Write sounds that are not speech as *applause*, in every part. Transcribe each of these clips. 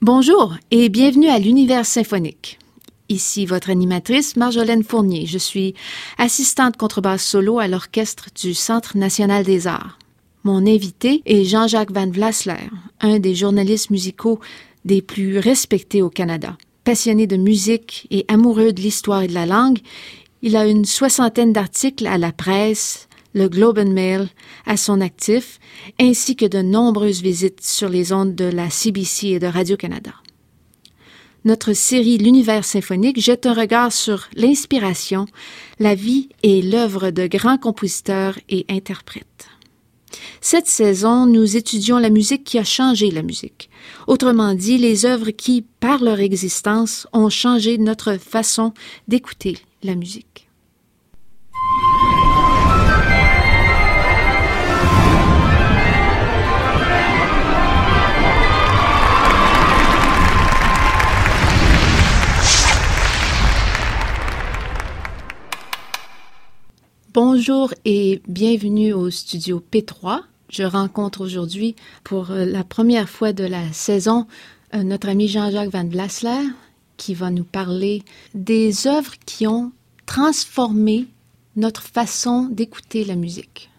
Bonjour et bienvenue à l'univers symphonique. Ici votre animatrice Marjolaine Fournier. Je suis assistante contrebasse solo à l'orchestre du Centre national des arts. Mon invité est Jean-Jacques Van Vlasler, un des journalistes musicaux des plus respectés au Canada. Passionné de musique et amoureux de l'histoire et de la langue, il a une soixantaine d'articles à la presse, le Globe and Mail à son actif, ainsi que de nombreuses visites sur les ondes de la CBC et de Radio-Canada. Notre série L'univers symphonique jette un regard sur l'inspiration, la vie et l'œuvre de grands compositeurs et interprètes. Cette saison, nous étudions la musique qui a changé la musique. Autrement dit, les œuvres qui, par leur existence, ont changé notre façon d'écouter la musique. Bonjour et bienvenue au studio P3. Je rencontre aujourd'hui pour euh, la première fois de la saison euh, notre ami Jean-Jacques Van Vlasler qui va nous parler des œuvres qui ont transformé notre façon d'écouter la musique.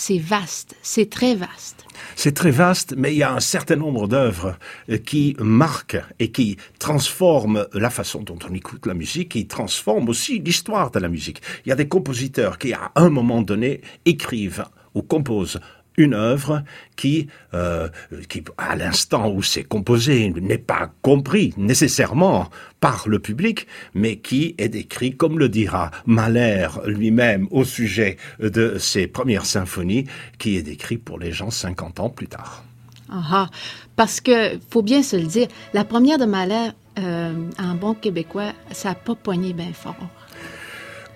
C'est vaste, c'est très vaste. C'est très vaste, mais il y a un certain nombre d'œuvres euh, qui marquent et qui transforment la façon dont on écoute la musique, qui transforment aussi l'histoire de la musique. Il y a des compositeurs qui, à un moment donné, écrivent ou composent une œuvre qui, euh, qui à l'instant où c'est composé, n'est pas compris nécessairement par le public, mais qui est décrit, comme le dira Mahler lui-même au sujet de ses premières symphonies, qui est décrit pour les gens 50 ans plus tard. Ah, ah, parce que, faut bien se le dire, la première de Mahler, euh, en bon québécois, ça n'a pas poigné bien fort.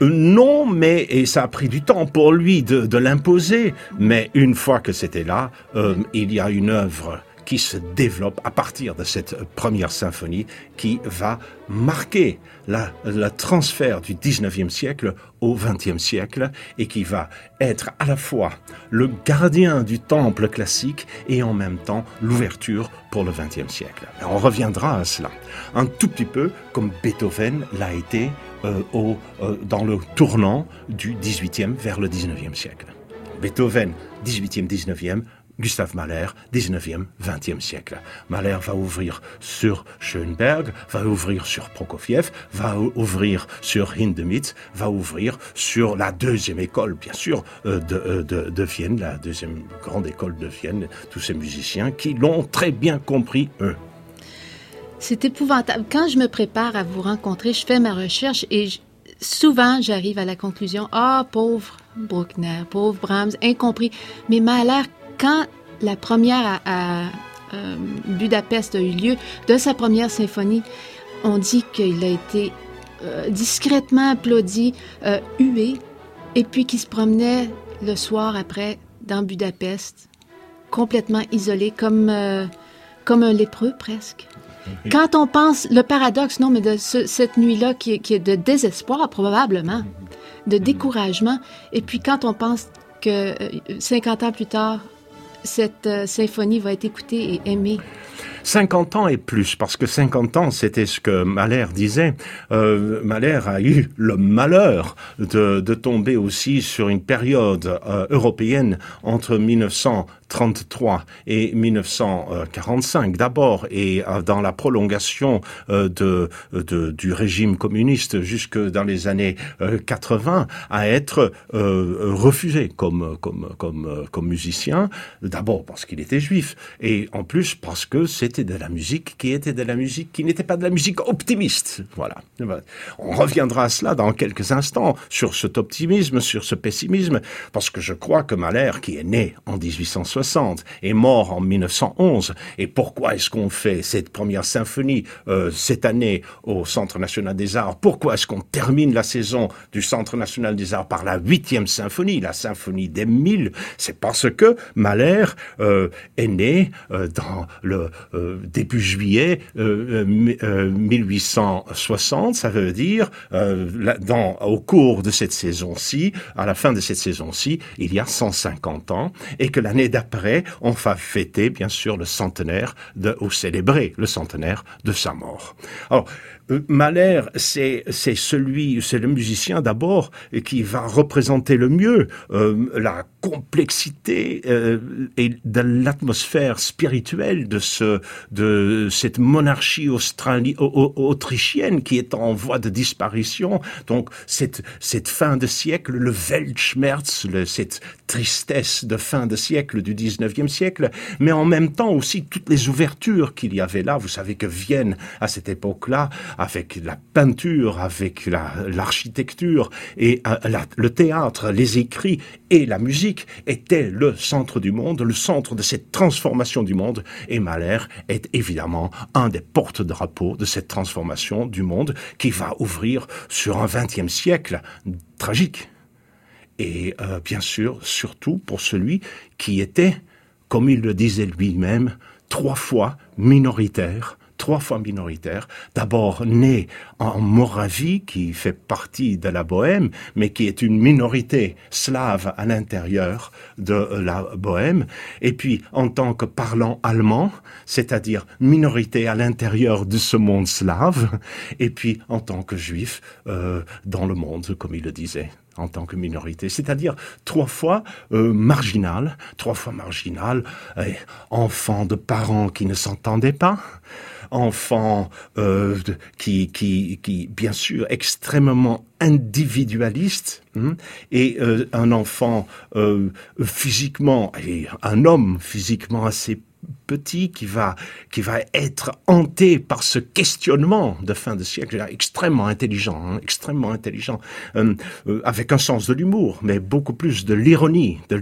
Non, mais et ça a pris du temps pour lui de, de l'imposer. Mais une fois que c'était là, euh, il y a une œuvre qui se développe à partir de cette première symphonie qui va marquer la, le transfert du 19e siècle au 20e siècle et qui va être à la fois le gardien du temple classique et en même temps l'ouverture pour le 20e siècle. on reviendra à cela un tout petit peu comme Beethoven l'a été au, euh, dans le tournant du 18e vers le 19e siècle. Beethoven, 18e, 19e, Gustave Mahler, 19e, 20e siècle. Mahler va ouvrir sur Schoenberg, va ouvrir sur Prokofiev, va ouvrir sur Hindemith, va ouvrir sur la deuxième école, bien sûr, euh, de, de, de, Vienne, la deuxième grande école de Vienne, tous ces musiciens qui l'ont très bien compris, eux. C'est épouvantable. Quand je me prépare à vous rencontrer, je fais ma recherche et souvent j'arrive à la conclusion Ah, pauvre Bruckner, pauvre Brahms, incompris. Mais Mahler, quand la première à, euh, Budapest a eu lieu, de sa première symphonie, on dit qu'il a été euh, discrètement applaudi, euh, hué, et puis qu'il se promenait le soir après dans Budapest, complètement isolé, comme, comme un lépreux presque. Quand on pense, le paradoxe, non, mais de cette nuit-là qui, qui, est de désespoir probablement, de découragement, et puis quand on pense que 50 ans plus tard, cette euh, symphonie va être écoutée et aimée 50 ans et plus, parce que 50 ans, c'était ce que Mahler disait. Euh, Mahler a eu le malheur de, de tomber aussi sur une période euh, européenne entre 1900 1933 et 1945 d'abord et euh, dans la prolongation euh, de, de, du régime communiste jusque dans les années 80 euh, à être refusé comme comme comme comme musicien d'abord parce qu'il était juif et en plus parce que c'était de la musique qui était de la musique qui n'était pas de la musique optimiste. Voilà. On reviendra à cela dans quelques instants sur cet optimisme sur ce pessimisme parce que je crois que Mahler qui est né en 1860 est mort en 1911. Et pourquoi est-ce qu'on fait cette première symphonie euh, cette année au Centre national des arts? Pourquoi est-ce qu'on termine la saison du Centre national des arts par la huitième symphonie, la symphonie des mille? C'est parce que Mahler euh, est né euh, dans le début juillet 1860, ça veut dire dans, au cours de cette saison-ci, à la fin de cette saison-ci, il y a 150 ans, et que l'année d'après, on va fêter bien sûr le centenaire de, ou célébrer le centenaire de sa mort. Alors, euh, Mahler, c'est celui, c'est le musicien d'abord qui va représenter le mieux euh, la complexité euh, et de l'atmosphère spirituelle de ce de cette monarchie autrichienne qui est en voie de disparition. Donc cette cette fin de siècle, le Weltschmerz, cette tristesse de fin de siècle du 19e siècle, mais en même temps aussi toutes les ouvertures qu'il y avait là. Vous savez que Vienne à cette époque-là avec la peinture, avec l'architecture et euh, le théâtre, les écrits et la musique était le centre du monde, le centre de cette transformation du monde. Et Mahler est évidemment un des porte-drapeaux de cette transformation du monde qui va ouvrir sur un XXe siècle tragique. Et euh, bien sûr, surtout pour celui qui était, comme il le disait lui-même, trois fois minoritaire trois fois minoritaire. D'abord né en Moravie, qui fait partie de la Bohème, mais qui est une minorité slave à l'intérieur de la Bohème. Et puis en tant que parlant allemand, c'est-à-dire minorité à l'intérieur de ce monde slave. Et puis en tant que juif euh, dans le monde, comme il le disait en tant que minorité, c'est-à-dire trois fois euh, marginal, trois fois marginal, enfant de parents qui ne s'entendaient pas, enfant euh, qui, qui, qui, bien sûr, extrêmement individualiste, hein, et euh, un enfant euh, physiquement, et un homme physiquement assez petit qui va, qui va être hanté par ce questionnement de fin de siècle, extrêmement intelligent, hein, extrêmement intelligent, euh, euh, avec un sens de l'humour, mais beaucoup plus de l'ironie, de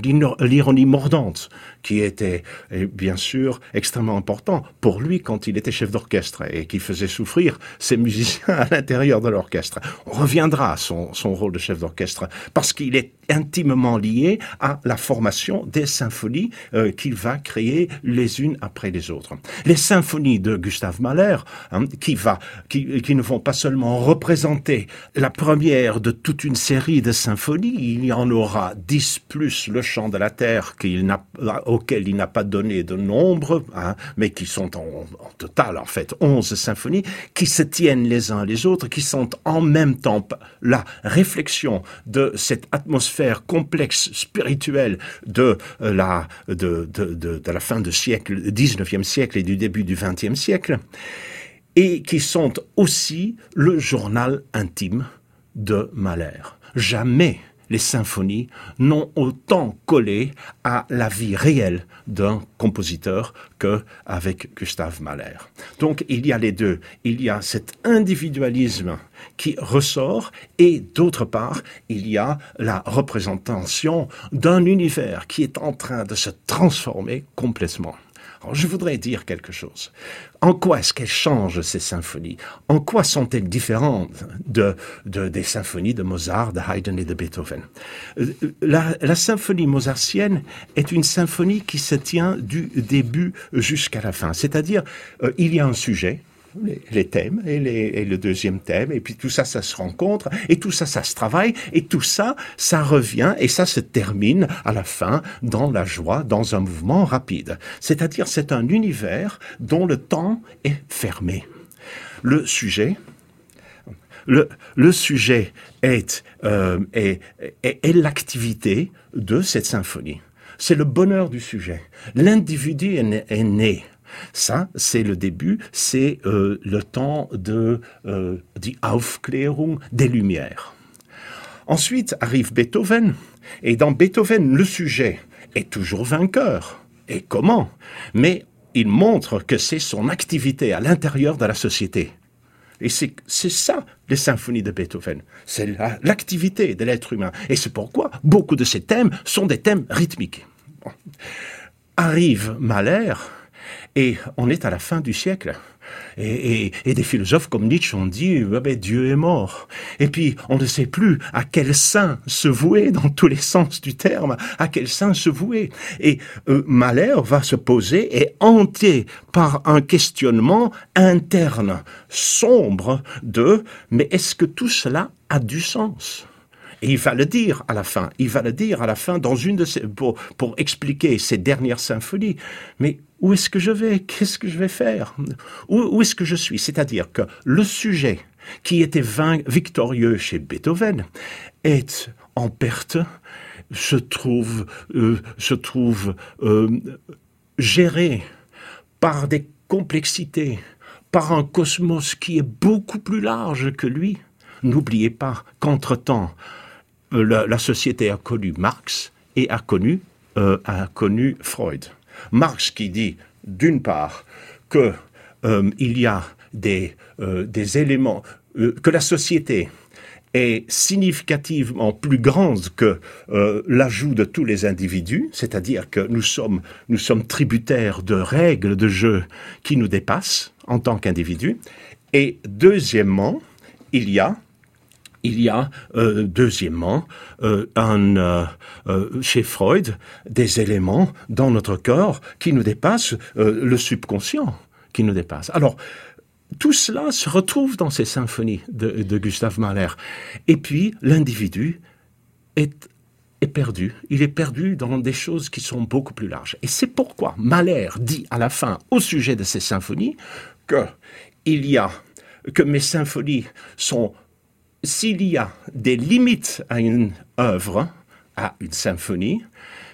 l'ironie mordante, qui était bien sûr extrêmement important pour lui quand il était chef d'orchestre et qui faisait souffrir ses musiciens à l'intérieur de l'orchestre. On reviendra à son, son rôle de chef d'orchestre parce qu'il est intimement lié à la formation des symphonies euh, qu'il va créer les unes après les autres. Les symphonies de Gustave Mahler, hein, qui, ne vont pas seulement représenter la première de toute une série de symphonies, il y en aura dix plus le chant de la terre auquel il n'a pas donné de nombre, hein, mais qui sont en, total en fait onze symphonies, qui se tiennent les uns les autres, qui sont en même temps la réflexion de cette atmosphère complexe spirituelle de euh, la, de, de, de, de la fin du siècle 19e siècle et du début du 20e siècle, et qui sont aussi le journal intime de Mahler. Jamais les symphonies n'ont autant collé à la vie réelle d'un compositeur que avec Gustave Mahler. Donc il y a les deux. Il y a cet individualisme qui ressort et d'autre part, il y a la représentation d'un univers qui est en train de se transformer complètement. Je voudrais dire quelque chose. En quoi est-ce qu'elles changent ces symphonies? En quoi sont-elles différentes de, de, des symphonies de Mozart, de Haydn et de Beethoven? Euh, la, la symphonie mozartienne est une symphonie qui se tient du début jusqu'à la fin. C'est-à-dire, euh, il y a un sujet, les, thèmes et, le deuxième thème, et puis tout ça, ça se rencontre, et tout ça, ça se travaille, et tout ça, ça revient, et ça se termine à la fin dans la joie, dans un mouvement rapide. C'est-à-dire, c'est un univers dont le temps est fermé. Le sujet, le, le sujet est, euh, est, est, est l'activité de cette symphonie. C'est le bonheur du sujet. L'individu est né ça, c'est le début, c'est euh, le temps de euh, die Aufklärung des Lumières. Ensuite arrive Beethoven, et dans Beethoven, le sujet est toujours vainqueur. Et comment? Mais il montre que c'est son activité à l'intérieur de la société. Et c'est ça, les symphonies de Beethoven. C'est l'activité de l'être humain. Et c'est pourquoi beaucoup de ces thèmes sont des thèmes rythmiques. Arrive Mahler, Et on est à la fin du siècle. Et, des philosophes comme Nietzsche ont dit ah ben, Dieu est mort. Et puis on ne sait plus à quel saint se vouer dans tous les sens du terme, à quel saint se vouer. Et euh, va se poser et hanté par un questionnement interne, sombre de mais est-ce que tout cela a du sens? Et il va le dire à la fin. Il va le dire à la fin dans une de pour expliquer ses dernières symphonies. Mais où est-ce que je vais? Qu'est-ce que je vais faire? Où, est-ce que je suis? C'est-à-dire que le sujet qui était victorieux chez Beethoven est en perte, se trouve, euh, se trouve euh, géré par des complexités, par un cosmos qui est beaucoup plus large que lui. N'oubliez pas qu'entre-temps, euh, la, société a connu Marx et a connu, a connu Freud. Marx qui dit, d'une part, que euh, y a des, euh, éléments, euh, que la société est significativement plus grande que l'ajout de tous les individus, c'est-à-dire que nous sommes tributaires de règles de jeu qui nous dépassent en tant qu'individus. Et deuxièmement, il y a il y a, euh, deuxièmement, euh, euh, chez Freud, des éléments dans notre corps qui nous dépassent, le subconscient qui nous dépasse. Alors, tout cela se retrouve dans ces symphonies de, Gustave Mahler. Et puis, l'individu est, est perdu. Il est perdu dans des choses qui sont beaucoup plus larges. Et c'est pourquoi Mahler dit à la fin, au sujet de ces symphonies, que il y a, que mes symphonies sont s'il y a des limites à une œuvre, à une symphonie,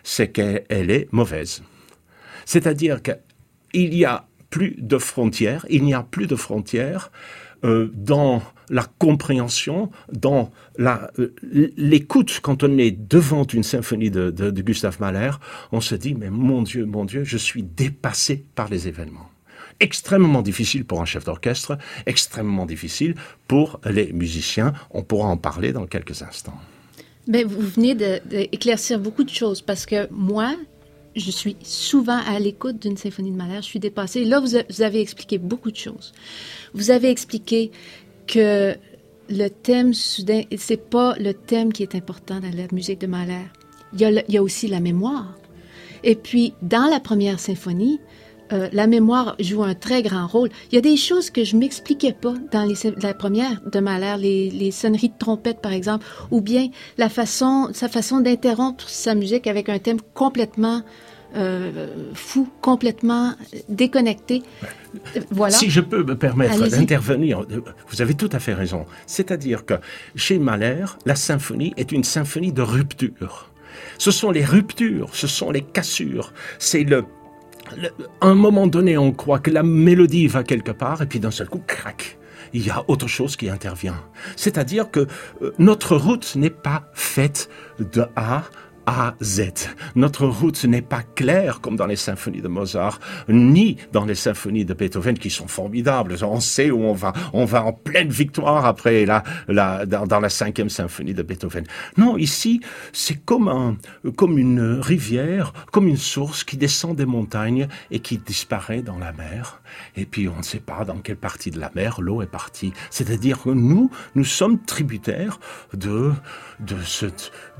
c'est qu'elle est mauvaise. C'est-à-dire qu'il n'y a plus de frontières, il n'y a plus de frontières euh, dans la compréhension, dans euh, l'écoute. Quand on est devant une symphonie de, de Gustave Mahler, on se dit, mais mon Dieu, mon Dieu, je suis dépassé par les événements extrêmement difficile pour un chef d'orchestre, extrêmement difficile pour les musiciens. On pourra en parler dans quelques instants. Mais vous venez d'éclaircir beaucoup de choses parce que moi, je suis souvent à l'écoute d'une symphonie de Mahler. Je suis dépassée. Là, vous, avez expliqué beaucoup de choses. Vous avez expliqué que le thème soudain, c'est pas le thème qui est important dans la musique de Mahler. Il y a aussi la mémoire. Et puis, dans la première symphonie, euh, la mémoire joue un très grand rôle. Il y a des choses que je m'expliquais pas dans les, la première de Mahler, les, les, sonneries de trompette par exemple, ou bien la façon, sa façon d'interrompre sa musique avec un thème complètement euh, fou, complètement déconnecté. Voilà. Si je peux me permettre d'intervenir, vous avez tout à fait raison. C'est-à-dire que chez Mahler, la symphonie est une symphonie de rupture. Ce sont les ruptures, ce sont les cassures, c'est le un moment donné, on croit que la mélodie va quelque part, et puis d'un seul coup, crac, il y a autre chose qui intervient. C'est-à-dire que euh, notre route n'est pas faite de A a, Z. Notre route n'est pas claire comme dans les symphonies de Mozart, ni dans les symphonies de Beethoven qui sont formidables. On sait où on va. On va en pleine victoire après la, la, dans, la cinquième symphonie de Beethoven. Non, ici, c'est comme un, comme une rivière, comme une source qui descend des montagnes et qui disparaît dans la mer. Et puis, on ne sait pas dans quelle partie de la mer l'eau est partie. C'est-à-dire que nous, nous sommes tributaires de, de, ce,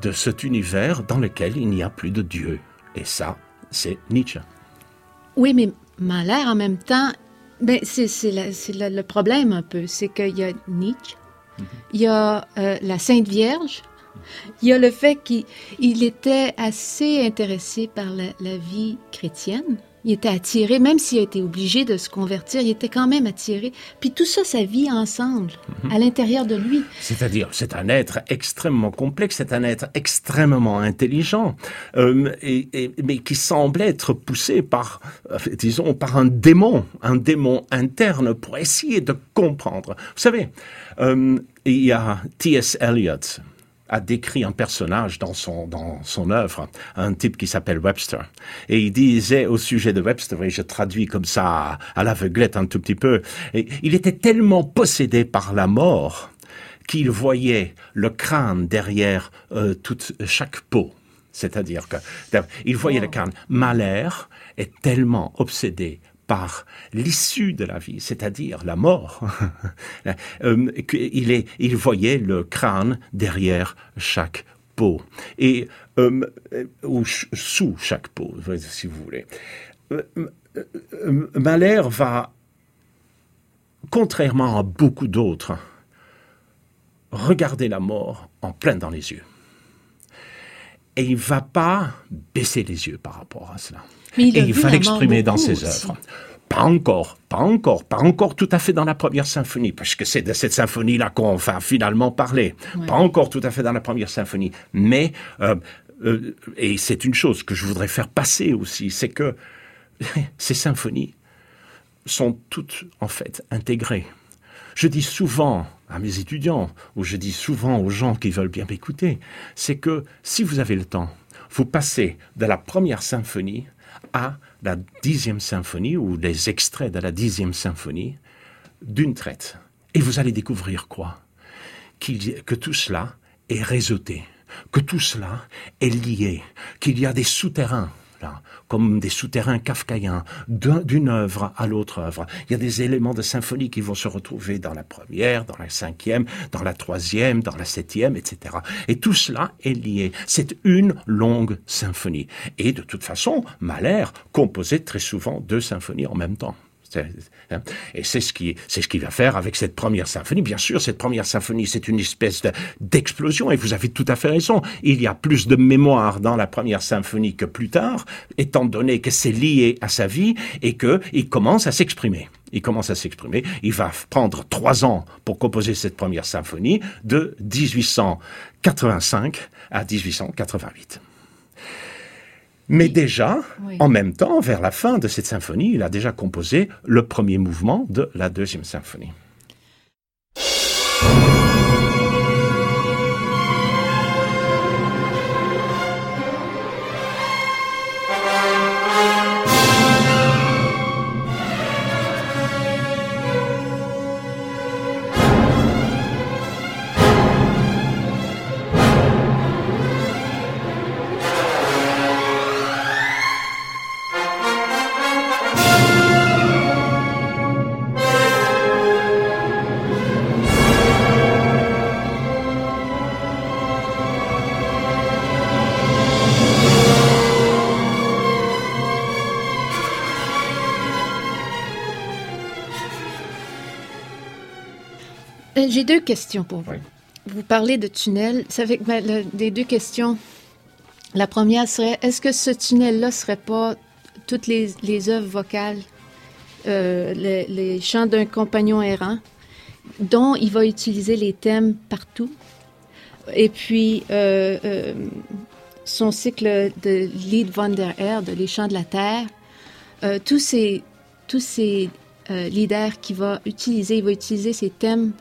de cet univers dans lequel il n'y a plus de Dieu. Et ça, c'est Nietzsche. Oui, mais Mahler, en même temps, ben, c'est le problème un peu. C'est qu'il y a Nietzsche, il y a euh, la Sainte Vierge, il y a le fait qu'il était assez intéressé par la vie chrétienne il était attiré, même s'il a été obligé de se convertir, il était quand même attiré. Puis tout ça, ça vit ensemble, mhm. à l'intérieur de lui. C'est-à-dire, c'est un être extrêmement complexe, c'est un être extrêmement intelligent, euh, et, mais qui semble être poussé par, euh, disons, par un démon, un démon interne pour essayer de comprendre. Vous savez, euh, il y a T.S. Eliot, a décrit un personnage dans son, dans son œuvre, un type qui s'appelle Webster. Et il disait au sujet de Webster, et je traduis comme ça à, l'aveuglette un tout petit peu, et il était tellement possédé par la mort qu'il voyait le crâne derrière euh, toute, chaque peau. C'est-à-dire que il voyait le crâne. Mahler est tellement obsédé par l'issue de la vie, c'est-à-dire la mort, *laughs* euh, il voyait le crâne derrière chaque peau et euh, ou sous chaque peau, si vous voulez. Mahler va, contrairement à beaucoup d'autres, regarder la mort en plein dans les yeux. Et il va pas baisser les yeux par rapport à cela. Mais il et il va l'exprimer dans ses ses œuvres. Pas encore, pas encore, pas encore tout à fait dans la première symphonie, parce que c'est de cette symphonie-là qu'on va finalement parler. Pas encore tout à fait dans la première symphonie, mais euh, euh, et c'est une chose que je voudrais faire passer aussi, c'est que *laughs* ces symphonies sont toutes en fait intégrées. Je dis souvent à mes étudiants, ou je dis souvent aux gens qui veulent bien m'écouter, c'est que si vous avez le temps, vous passez de la première symphonie à la dixième symphonie, ou les extraits de la dixième symphonie, d'une traite. Et vous allez découvrir quoi? Que tout cela est réseauté, que tout cela est lié, qu'il y a des souterrains comme des souterrains kafkaïens, d'une œuvre à l'autre œuvre. Il y a des éléments de symphonie qui vont se retrouver dans la première, dans la cinquième, dans la troisième, dans la septième, etc. Et tout cela est lié. C'est une longue symphonie. Et de toute façon, Mahler composait très souvent deux symphonies en même temps. Hein. Et c'est ce qui, c'est ce qu'il va faire avec cette première symphonie. Bien sûr, cette première symphonie, c'est une espèce d'explosion. Et vous avez tout à fait raison. Il y a plus de mémoire dans la première symphonie que plus tard, étant donné que c'est lié à sa vie et que il commence à s'exprimer. Il commence à s'exprimer. Il va prendre trois ans pour composer cette première symphonie de 1885 à 1888. Mais déjà, en même temps, vers la fin de cette symphonie, il a déjà composé le premier mouvement de la deuxième symphonie. J'ai deux questions pour vous. Vous parlez de tunnel. Ça fait les deux questions. La première serait est-ce que ce tunnel-là serait pas toutes les, les œuvres vocales, euh, les, chants d'un compagnon errant, dont il va utiliser les thèmes partout, et puis euh, euh, son cycle de Lied von der Erde, les chants de la terre, tous ces tous ces leaders qu'il va utiliser, il va utiliser ces thèmes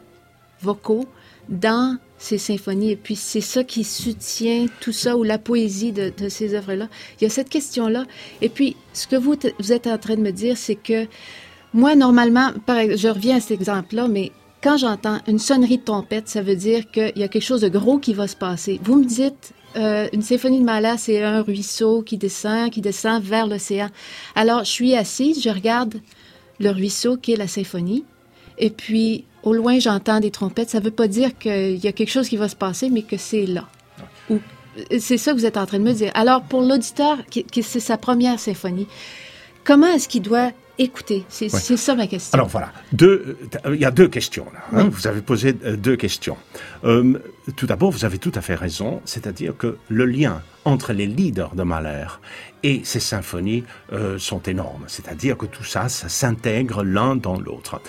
vocaux dans ces symphonies. Et puis, c'est ça qui soutient tout ça, ou la poésie de, ces œuvres-là. Il y a cette question-là. Et puis, ce que vous, vous êtes en train de me dire, c'est que moi, normalement, je reviens à cet exemple-là, mais quand j'entends une sonnerie de trompette, ça veut dire qu'il y a quelque chose de gros qui va se passer. Vous me dites, euh, une symphonie de Mahler, c'est un ruisseau qui descend, qui descend vers l'océan. Alors, je suis assise, je regarde le ruisseau qui est la symphonie, et puis au loin, j'entends des trompettes. Ça ne veut pas dire qu'il y a quelque chose qui va se passer, mais que c'est là. c'est ça que vous êtes en train de me dire. Alors, pour l'auditeur, qui, c'est sa première symphonie, comment est-ce qu'il doit écouter? C'est ça ma question. Alors voilà, deux, il y a deux questions là. Hein. Vous avez posé euh, deux questions. Euh, tout d'abord, vous avez tout à fait raison, c'est-à-dire que le lien entre les leaders de Mahler et ces symphonies euh, sont énormes. C'est-à-dire que tout ça, ça s'intègre l'un dans l'autre.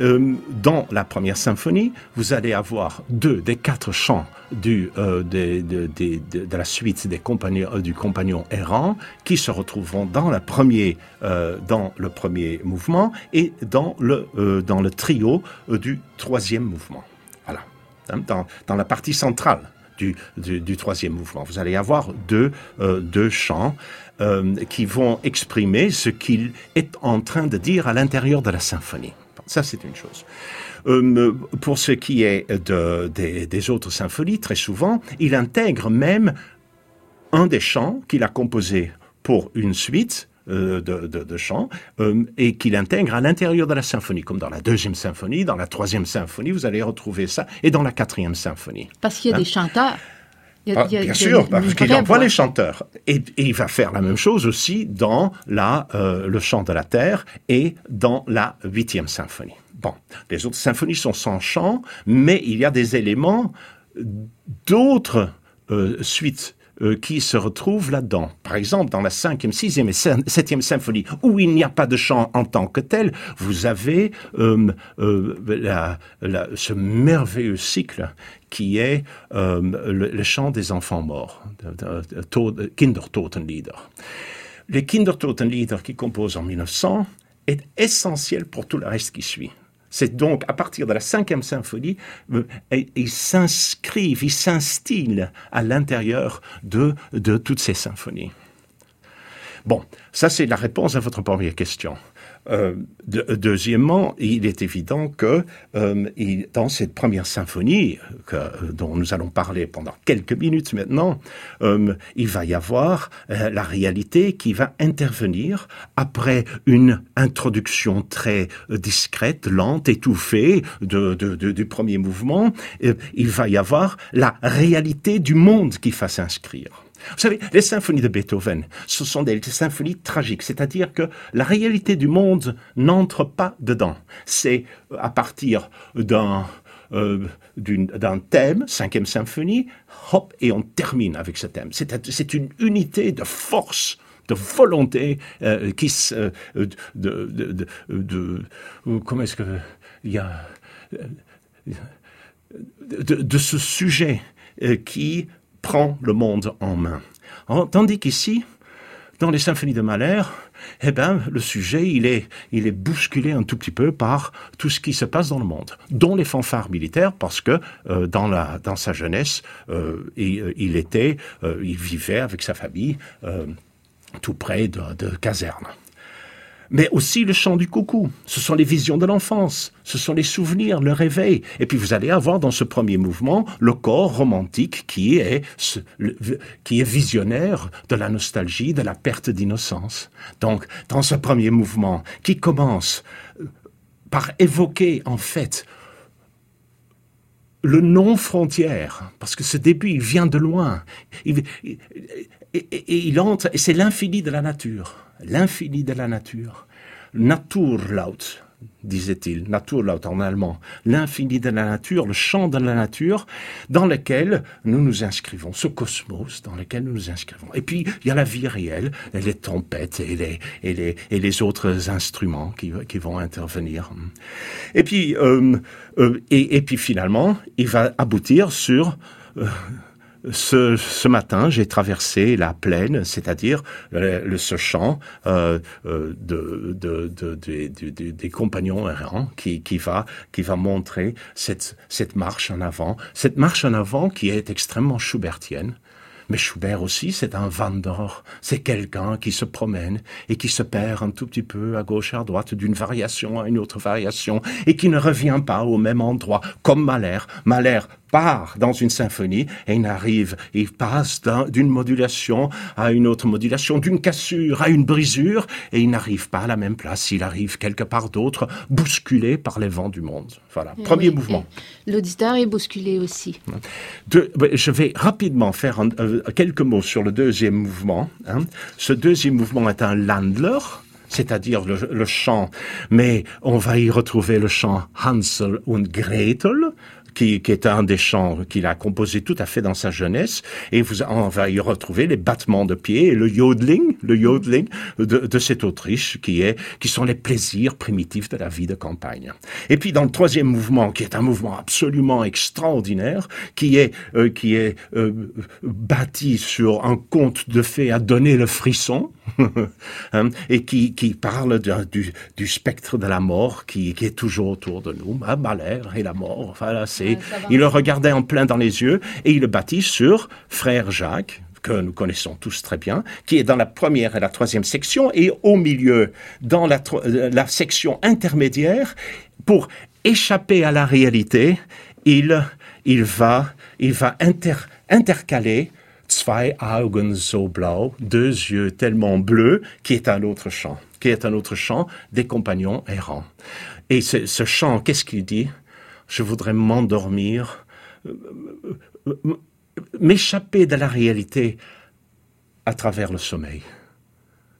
Euh, dans la première symphonie, vous allez avoir deux des quatre chants euh, de, la suite des compagnons, du compagnon errant qui se retrouveront dans, le premier mouvement et dans le, trio du troisième mouvement. Voilà, hein, dans la partie centrale du, troisième mouvement. Vous allez avoir deux, deux chants euh, qui vont exprimer ce qu'il est en train de dire à l'intérieur de la symphonie. Ça, c'est une chose. Euh, pour ce qui est de, des, des, autres symphonies, très souvent, il intègre même un des chants qu'il a composé pour une suite de, de, chant et qu'il intègre à l'intérieur de la symphonie, comme dans la deuxième symphonie, dans la troisième symphonie, vous allez retrouver ça, et dans la quatrième symphonie. Parce qu'il y a des hein? chanteurs. Ah, bien sûr, parce qu'il envoie les chanteurs. Et, il va faire la même chose aussi dans la, le chant de la terre et dans la huitième symphonie. Bon, les autres symphonies sont sans chant, mais il y a des éléments d'autres euh, suites euh, qui se retrouvent là-dedans. Par exemple, dans la cinquième, sixième et septième symphonie, où il n'y a pas de chant en tant que tel, vous avez euh, ce merveilleux cycle qui est le, chant des enfants morts, Kindertotenlieder. Les Kindertotenlieder qui composent en 1900 est essentiel pour tout le reste qui suit. C'est donc à partir de la cinquième symphonie, euh, ils s'inscrivent, ils s'instillent à l'intérieur de, de toutes ces symphonies. Bon, ça c'est la réponse à votre première question. Euh, deuxièmement, il est évident que euh, dans cette première symphonie, dont nous allons parler pendant quelques minutes maintenant, euh, il va y avoir la réalité qui va intervenir après une introduction très discrète, lente, étouffée du premier mouvement. il va y avoir la réalité du monde qui va s'inscrire. Vous savez, les symphonies de Beethoven, ce sont des symphonies tragiques, c'est-à-dire que la réalité du monde n'entre pas dedans. C'est euh, à partir d'un euh, d'un thème, cinquième symphonie, hop, et on termine avec ce thème. C'est une unité de force de volonté euh, qui de, de, de, comment est-ce que il y a de, ce sujet qui prend le monde en main. Tandis qu'ici, dans les symphonies de Mahler, eh ben, le sujet, il est, il est bousculé un tout petit peu par tout ce qui se passe dans le monde, dont les fanfares militaires, parce que euh, dans, la, dans sa jeunesse, euh, il, était, euh, il vivait avec sa famille tout près de, de casernes mais aussi le chant du coucou. Ce sont les visions de l'enfance, ce sont les souvenirs, le réveil. Et puis vous allez avoir dans ce premier mouvement le corps romantique qui est, qui est visionnaire de la nostalgie, de la perte d'innocence. Donc, dans ce premier mouvement qui commence euh, par évoquer en fait le non-frontière, parce que ce début, il vient de loin. et il entre, et c'est l'infini de la nature l'infini de la nature. Naturlaut, disait-il, Naturlaut en allemand, l'infini de la nature, le champ de la nature, dans lequel nous nous inscrivons, ce cosmos dans lequel nous nous inscrivons. Et puis, il y a la vie réelle, les tempêtes et les, autres instruments qui, vont intervenir. Et puis, euh, euh, et, puis finalement, il va aboutir sur euh, ce, matin, j'ai traversé la plaine, c'est-à-dire le, ce champ euh, euh de, de, de, des compagnons errants qui, qui, va, qui va montrer cette, cette marche en avant, cette marche en avant qui est extrêmement schubertienne. Mais Schubert aussi, c'est un vendeur. C'est quelqu'un qui se promène et qui se perd un tout petit peu à gauche à droite d'une variation à une autre variation et qui ne revient pas au même endroit, comme Mahler. Mahler part dans une symphonie et il arrive, il passe d'une modulation à une autre modulation, d'une cassure à une brisure et il n'arrive pas à la même place, il arrive quelque part d'autre, bousculé par les vents du monde. Voilà, eh premier mouvement. L'auditeur est bousculé aussi. je vais rapidement faire euh, quelques mots sur le deuxième mouvement. Hein. Ce deuxième mouvement est un Landler c'est-à-dire le, le, chant, mais on va y retrouver le chant Hansel und Gretel, qui, qui est un des chants qu'il a composé tout à fait dans sa jeunesse, et vous, on va y retrouver les battements de pied et le yodeling, le yodeling de, de cette Autriche, qui est, qui sont les plaisirs primitifs de la vie de campagne. Et puis dans le troisième mouvement, qui est un mouvement absolument extraordinaire, qui est, euh, qui est euh, bâti sur un conte de fées à donner le frisson, *laughs* hein, et qui, qui parle du, du spectre de la mort qui, qui est toujours autour de nous, ah, Mahler et la mort, enfin il le regardait en plein dans les yeux et il le bâtit sur Frère Jacques, que nous connaissons tous très bien, qui est dans la première et la troisième section, et au milieu, dans la, euh, section intermédiaire, pour échapper à la réalité, il, il va, il va inter, intercaler Zwei Augen so blau, deux yeux tellement bleus, qui est un autre chant, qui est un autre chant des compagnons errants. Et ce, ce chant, qu'est-ce qu'il dit? Je voudrais m'endormir, m'échapper de la réalité à travers le sommeil.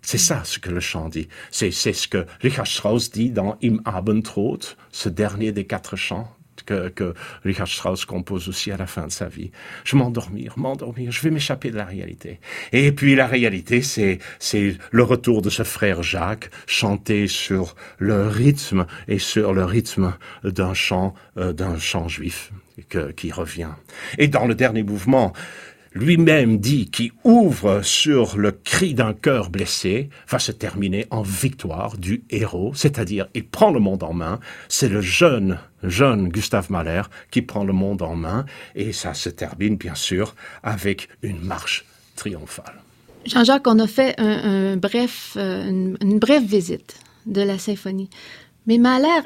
C'est ça ce que le chant dit. C'est, c'est ce que Richard Strauss dit dans Im Abendrot, ce dernier des quatre chants que, que, Richard Strauss compose aussi à la fin de sa vie. Je m'endormir, m'endormir, je vais m'échapper de la réalité. Et puis la réalité, c'est, c'est le retour de ce frère Jacques chanté sur le rythme et sur le rythme d'un chant, euh, d'un chant juif que, qui revient. Et dans le dernier mouvement, lui-même dit qui ouvre sur le cri d'un cœur blessé va se terminer en victoire du héros, c'est-à-dire il prend le monde en main, c'est le jeune, jeune Gustave Mahler qui prend le monde en main et ça se termine bien sûr avec une marche triomphale. Jean-Jacques, on a fait un, bref, euh, une, une brève visite de la symphonie. Mais Mahler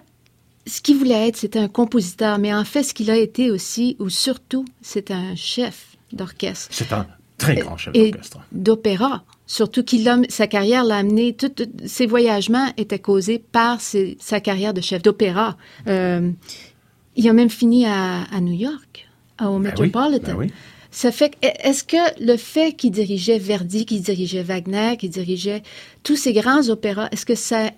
ce qu'il voulait être, c'était un compositeur, mais en fait, ce qu'il a été aussi, ou surtout, c'est un chef d'orchestre. C'est un très grand chef d'orchestre. D'opéra. Surtout qu'il a, sa carrière l'a amené, tous ses voyagements étaient causés par ses, sa carrière de chef d'opéra. Euh, il a même fini à, à New York, au ben Metropolitan. Oui, ben oui. Ça fait est-ce que le fait qu'il dirigeait Verdi, qu'il dirigeait Wagner, qu'il dirigeait tous ces grands opéras, est-ce que ça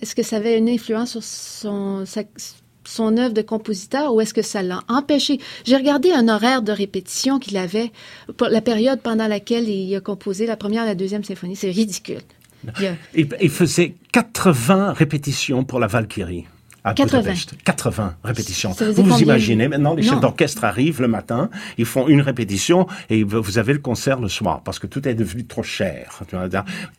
est-ce que ça avait une influence sur son, sa, son œuvre de compositeur ou est-ce que ça l'a empêché? J'ai regardé un horaire de répétition qu'il avait pour la période pendant laquelle il a composé la première et la deuxième symphonie. C'est ridicule. Il, il, il, faisait 80 répétitions pour la Valkyrie à 80. Budapest. 80 répétitions. Vous vous imaginez, maintenant, les chefs d'orchestre arrivent le matin, ils font une répétition et vous avez le concert le soir parce que tout est devenu trop cher.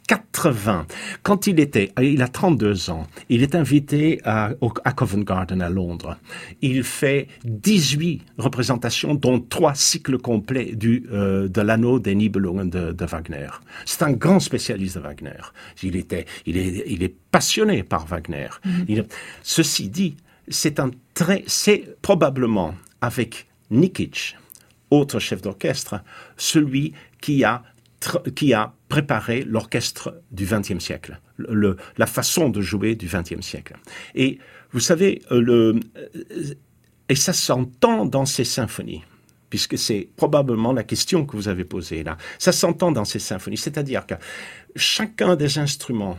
80. Quand il était, il a 32 ans, il est invité à, à Covent Garden à Londres. Il fait 18 représentations, dont trois cycles complets du, euh, de l'anneau des Nibelungen de, de Wagner. C'est un grand spécialiste de Wagner. Il était, il est, il est passionné par Wagner. Mm -hmm. il, ceci dit, c'est un c'est probablement avec Nikic, autre chef d'orchestre, celui qui a préparé l'orchestre du XXe siècle, le, la façon de jouer du XXe siècle. Et vous savez, le, et ça s'entend dans ces symphonies puisque c'est probablement la question que vous avez posée là. Ça s'entend dans ces symphonies, c'est-à-dire que chacun des instruments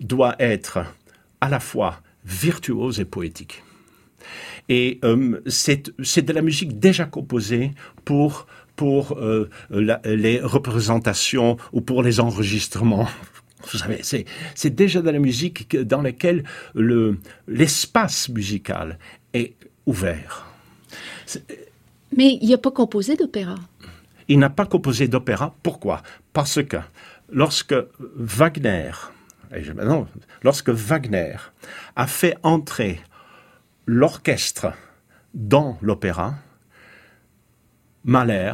doit être à la fois virtuose et poétique. Et euh, c'est de la musique déjà composée pour pour euh, la, les représentations ou pour les enregistrements. *laughs* Vous savez, c'est déjà de la musique dans laquelle l'espace le, musical est ouvert. Mais il n'a pas composé d'opéra. Il n'a pas composé d'opéra. Pourquoi? Parce que lorsque Wagner non, lorsque Wagner a fait entrer l'orchestre dans l'opéra, Mahler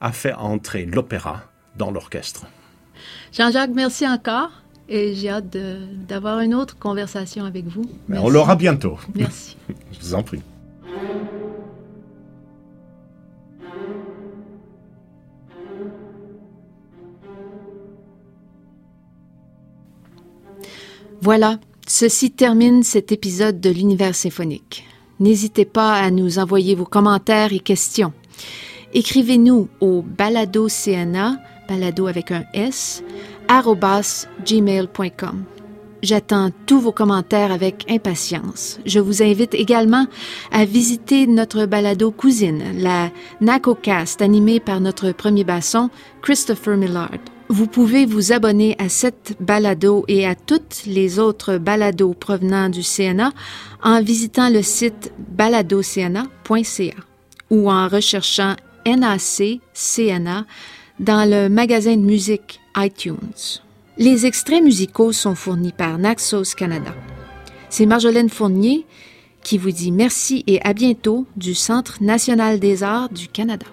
a fait entrer l'opéra dans l'orchestre. Jean-Jacques, merci encore et j'ai hâte d'avoir une autre conversation avec vous. Merci. On l'aura bientôt. Merci. *laughs* Je vous en prie. Voilà, ceci termine cet épisode de l'univers symphonique. N'hésitez pas à nous envoyer vos commentaires et questions. Écrivez-nous au balado CNA, balado avec un S, gmail.com. J'attends tous vos commentaires avec impatience. Je vous invite également à visiter notre balado cousine, la NACOcast, animée par notre premier basson, Christopher Millard. Vous pouvez vous abonner à cette balado et à toutes les autres balados provenant du CNA en visitant le site baladocna.ca ou en recherchant NAC CNA dans le magasin de musique iTunes. Les extraits musicaux sont fournis par Naxos Canada. C'est Marjolaine Fournier qui vous dit merci et à bientôt du Centre national des arts du Canada.